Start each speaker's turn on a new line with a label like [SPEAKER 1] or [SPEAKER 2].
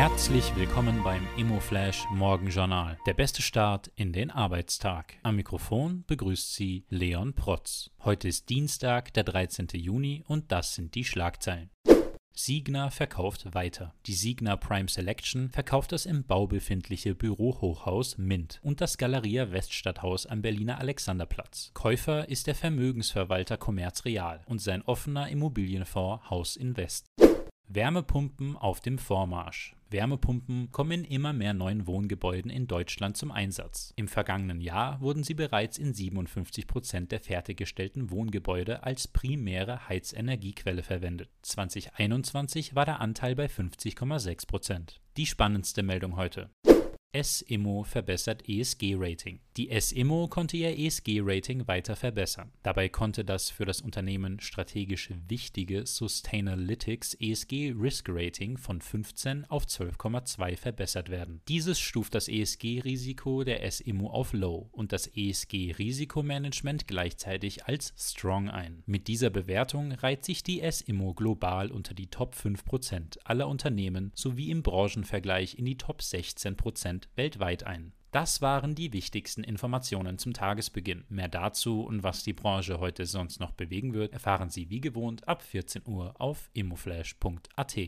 [SPEAKER 1] Herzlich willkommen beim ImmoFlash Morgenjournal. Der beste Start in den Arbeitstag. Am Mikrofon begrüßt Sie Leon Protz. Heute ist Dienstag, der 13. Juni und das sind die Schlagzeilen. Signa verkauft weiter. Die Signa Prime Selection verkauft das im Bau befindliche Bürohochhaus Mint und das Galeria Weststadthaus am Berliner Alexanderplatz. Käufer ist der Vermögensverwalter Commerz Real und sein offener Immobilienfonds Haus Invest. Wärmepumpen auf dem Vormarsch. Wärmepumpen kommen in immer mehr neuen Wohngebäuden in Deutschland zum Einsatz. Im vergangenen Jahr wurden sie bereits in 57 Prozent der fertiggestellten Wohngebäude als primäre Heizenergiequelle verwendet. 2021 war der Anteil bei 50,6 Prozent. Die spannendste Meldung heute. S-Immo verbessert ESG-Rating. Die S-Immo konnte ihr ESG-Rating weiter verbessern. Dabei konnte das für das Unternehmen strategisch wichtige Sustainalytics ESG Risk Rating von 15 auf 12,2 verbessert werden. Dieses stuft das ESG-Risiko der S-Immo auf Low und das ESG-Risikomanagement gleichzeitig als Strong ein. Mit dieser Bewertung reiht sich die S-Immo global unter die Top 5% aller Unternehmen sowie im Branchenvergleich in die Top 16% weltweit ein. Das waren die wichtigsten Informationen zum Tagesbeginn. Mehr dazu und was die Branche heute sonst noch bewegen wird, erfahren Sie wie gewohnt ab 14 Uhr auf immoflash.at.